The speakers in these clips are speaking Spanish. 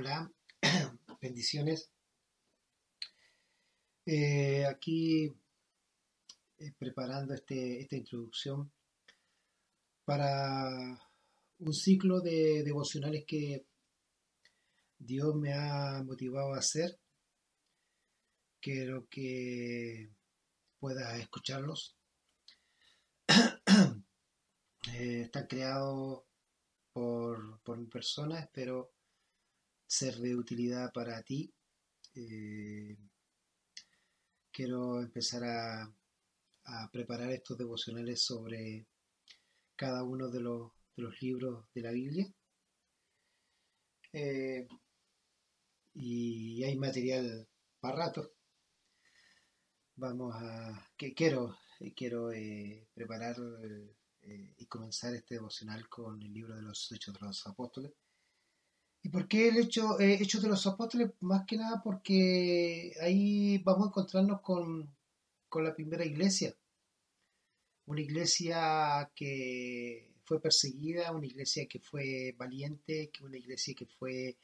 Hola, bendiciones. Eh, aquí eh, preparando este, esta introducción para un ciclo de devocionales que Dios me ha motivado a hacer. Quiero que puedas escucharlos. Eh, están creados por, por mi persona, espero ser de utilidad para ti. Eh, quiero empezar a, preparar estos devocionales sobre cada uno de los, libros de la Biblia. Eh, y hay material para rato. Vamos a. que quiero, quiero eh, preparar y comenzar este devocional con el libro de los Hechos de los Apóstoles. ¿Y por qué el hecho, eh, Hechos de los Apóstoles? Más que nada porque ahí vamos a encontrarnos con, con la primera iglesia. Una iglesia que fue perseguida, una iglesia que fue valiente, una iglesia que fue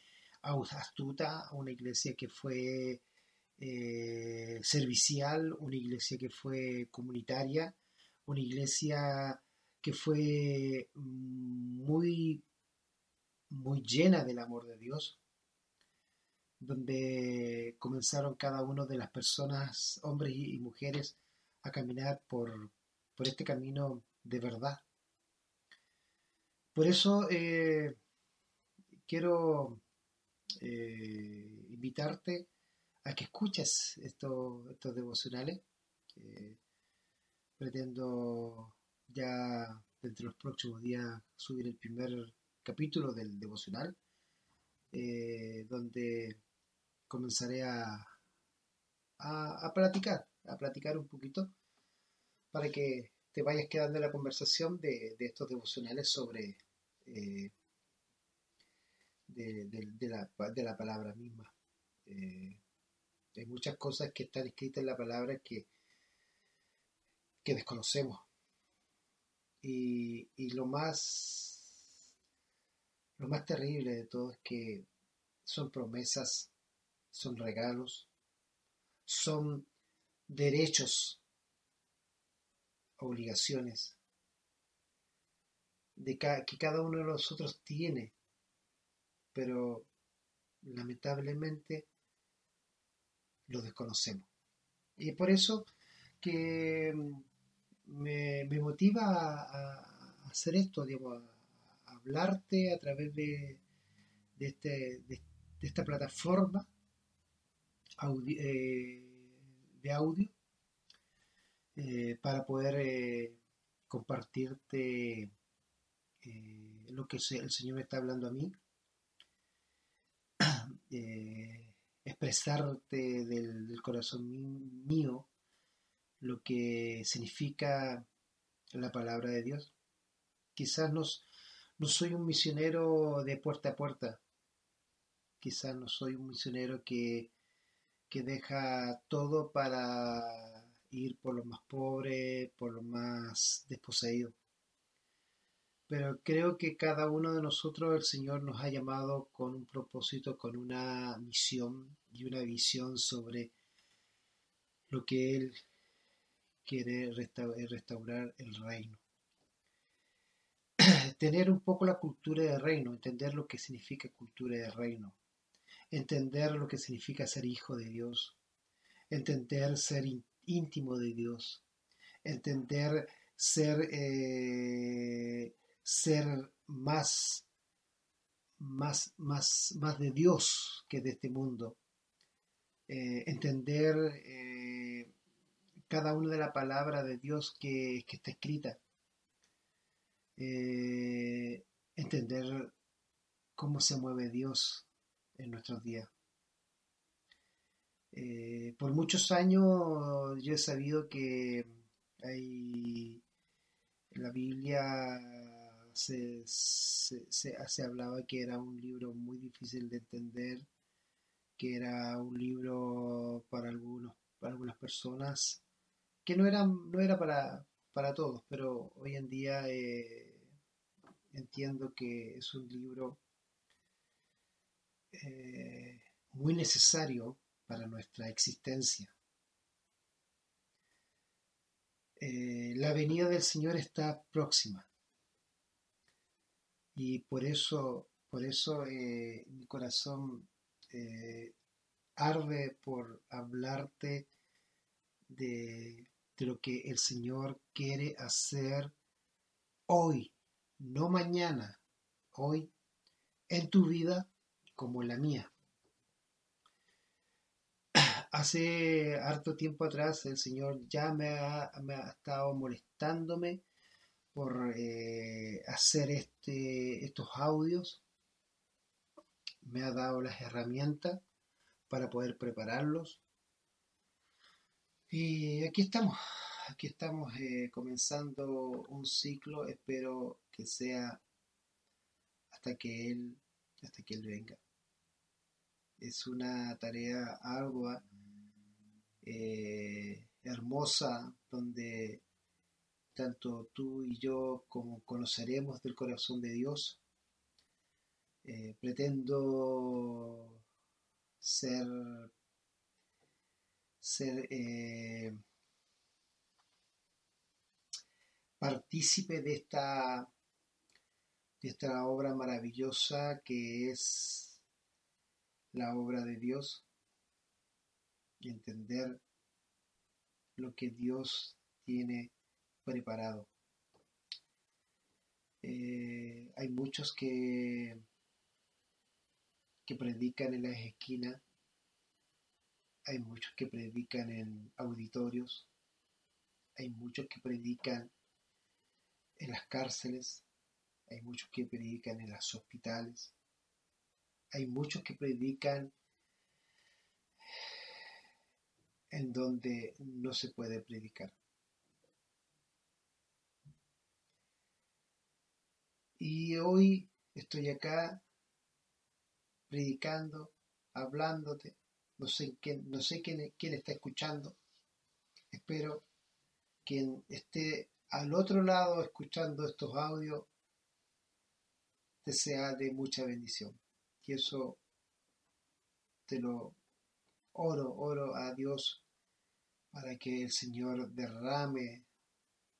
astuta, una iglesia que fue eh, servicial, una iglesia que fue comunitaria, una iglesia que fue muy, muy llena del amor de Dios, donde comenzaron cada uno de las personas, hombres y mujeres, a caminar por, por este camino de verdad. Por eso eh, quiero eh, invitarte a que escuches estos, estos devocionales. Pretendo ya dentro de los próximos días subir el primer capítulo del devocional, eh, donde comenzaré a, a, platicar, a platicar un poquito para que te vayas quedando en la conversación de, de estos devocionales sobre eh, de, de, de, la, de, la, palabra misma. Eh, hay muchas cosas que están escritas en la palabra que, que desconocemos. Y, y lo más lo más terrible de todo es que son promesas, son regalos, son derechos, obligaciones que cada uno de nosotros tiene, pero lamentablemente lo desconocemos. Y por eso que me, me motiva a, hacer esto, digamos, a, hablarte a través de, de, este, de, esta plataforma eh, de audio eh, para poder eh, compartirte lo que el Señor está hablando a mí, expresarte del, del, corazón mío lo que significa la palabra de Dios. Quizás no, no soy un misionero de puerta a puerta, quizás no soy un misionero que, que deja todo para ir por los más pobres, por los más desposeídos pero creo que cada uno de nosotros el Señor nos ha llamado con un propósito, con una misión y una visión sobre lo que Él quiere restaurar el reino. Tener un poco la cultura de reino, entender lo que significa cultura de reino, entender lo que significa ser hijo de Dios, entender ser íntimo de Dios, entender ser eh, ser más, más, más, más de Dios que de este mundo. Eh, entender eh, cada una de la palabra de Dios que, que está escrita. Eh, entender cómo se mueve Dios en nuestros días. Eh, por muchos años yo he sabido que hay en la Biblia se, se, hablaba que era un libro muy difícil de entender, que era un libro para algunos, para algunas personas, que no era, no era para, para todos, pero hoy en día eh, entiendo que es un libro eh, muy necesario para nuestra existencia. Eh, la venida del Señor está próxima. Y por eso, por eso mi corazón arde por hablarte de, de lo que el Señor quiere hacer hoy, no mañana, hoy, en tu vida como en la mía. Hace harto tiempo atrás el Señor ya me ha, estado molestándome por eh, hacer este, estos audios. Me ha dado las herramientas para poder prepararlos. Y aquí estamos, aquí estamos eh, comenzando un ciclo. Espero que sea hasta que Él, hasta que Él venga. Es una tarea ardua eh, hermosa donde tanto tú y yo como conoceremos del corazón de Dios. Eh, pretendo ser, ser eh, partícipe de esta, de esta obra maravillosa que es la obra de Dios y entender lo que Dios tiene preparado. Eh, hay muchos que, que predican en las esquinas, hay muchos que predican en auditorios, hay muchos que predican en las cárceles, hay muchos que predican en los hospitales, hay muchos que predican en donde no se puede predicar. Y hoy estoy acá predicando, hablándote, no sé, quién, no sé quién, quién está escuchando, espero quien esté al otro lado escuchando estos audios te sea de mucha bendición. Y eso te lo oro, oro a Dios para que el Señor derrame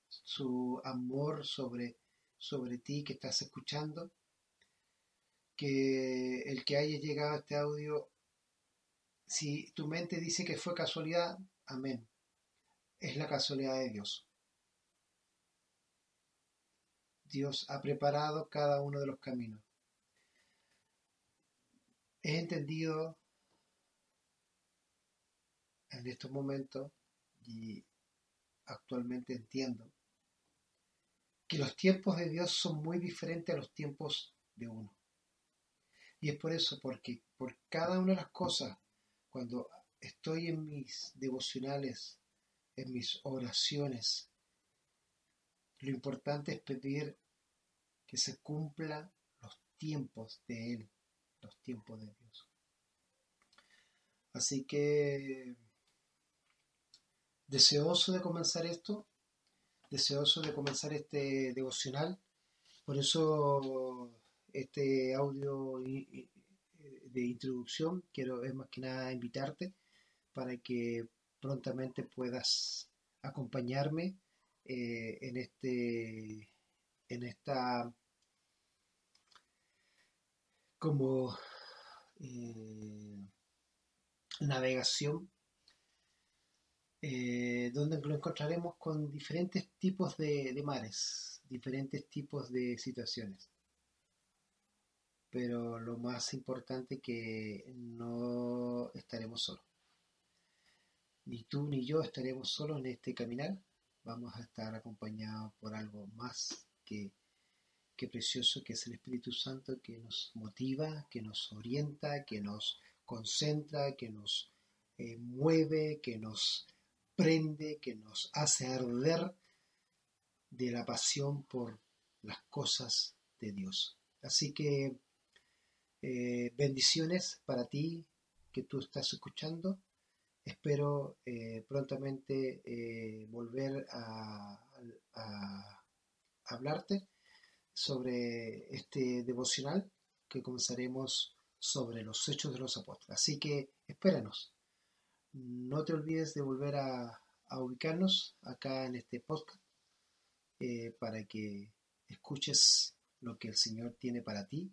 su amor sobre, sobre ti que estás escuchando. Que el que haya llegado a este audio, si tu mente dice que fue casualidad, amén. Es la casualidad de Dios. Dios ha preparado cada uno de los caminos. He entendido en estos momentos y actualmente entiendo que los tiempos de Dios son muy diferentes a los tiempos de uno. Y es por eso, porque por cada una de las cosas, cuando estoy en mis devocionales, en mis oraciones, lo importante es pedir que se cumplan los tiempos de Él, los tiempos de Dios. Así que deseoso de comenzar esto, deseoso de comenzar este devocional. Por eso este audio de introducción quiero es más que nada invitarte para que prontamente puedas acompañarme eh, en este en esta como eh, navegación eh, donde lo encontraremos con diferentes tipos de, mares, diferentes tipos de situaciones. Pero lo más importante es que no estaremos solos. Ni tú ni yo estaremos solos en este caminar. Vamos a estar acompañados por algo más que qué precioso que es el Espíritu Santo que nos motiva, que nos orienta, que nos concentra, que nos eh, mueve, que nos prende, que nos hace arder de la pasión por las cosas de Dios. Así que eh, bendiciones para ti que tú estás escuchando. Espero eh, prontamente volver a hablarte sobre este devocional que comenzaremos sobre los hechos de los apóstoles. Así que espéranos. No te olvides de volver a, ubicarnos acá en este podcast eh, para que escuches lo que el Señor tiene para ti,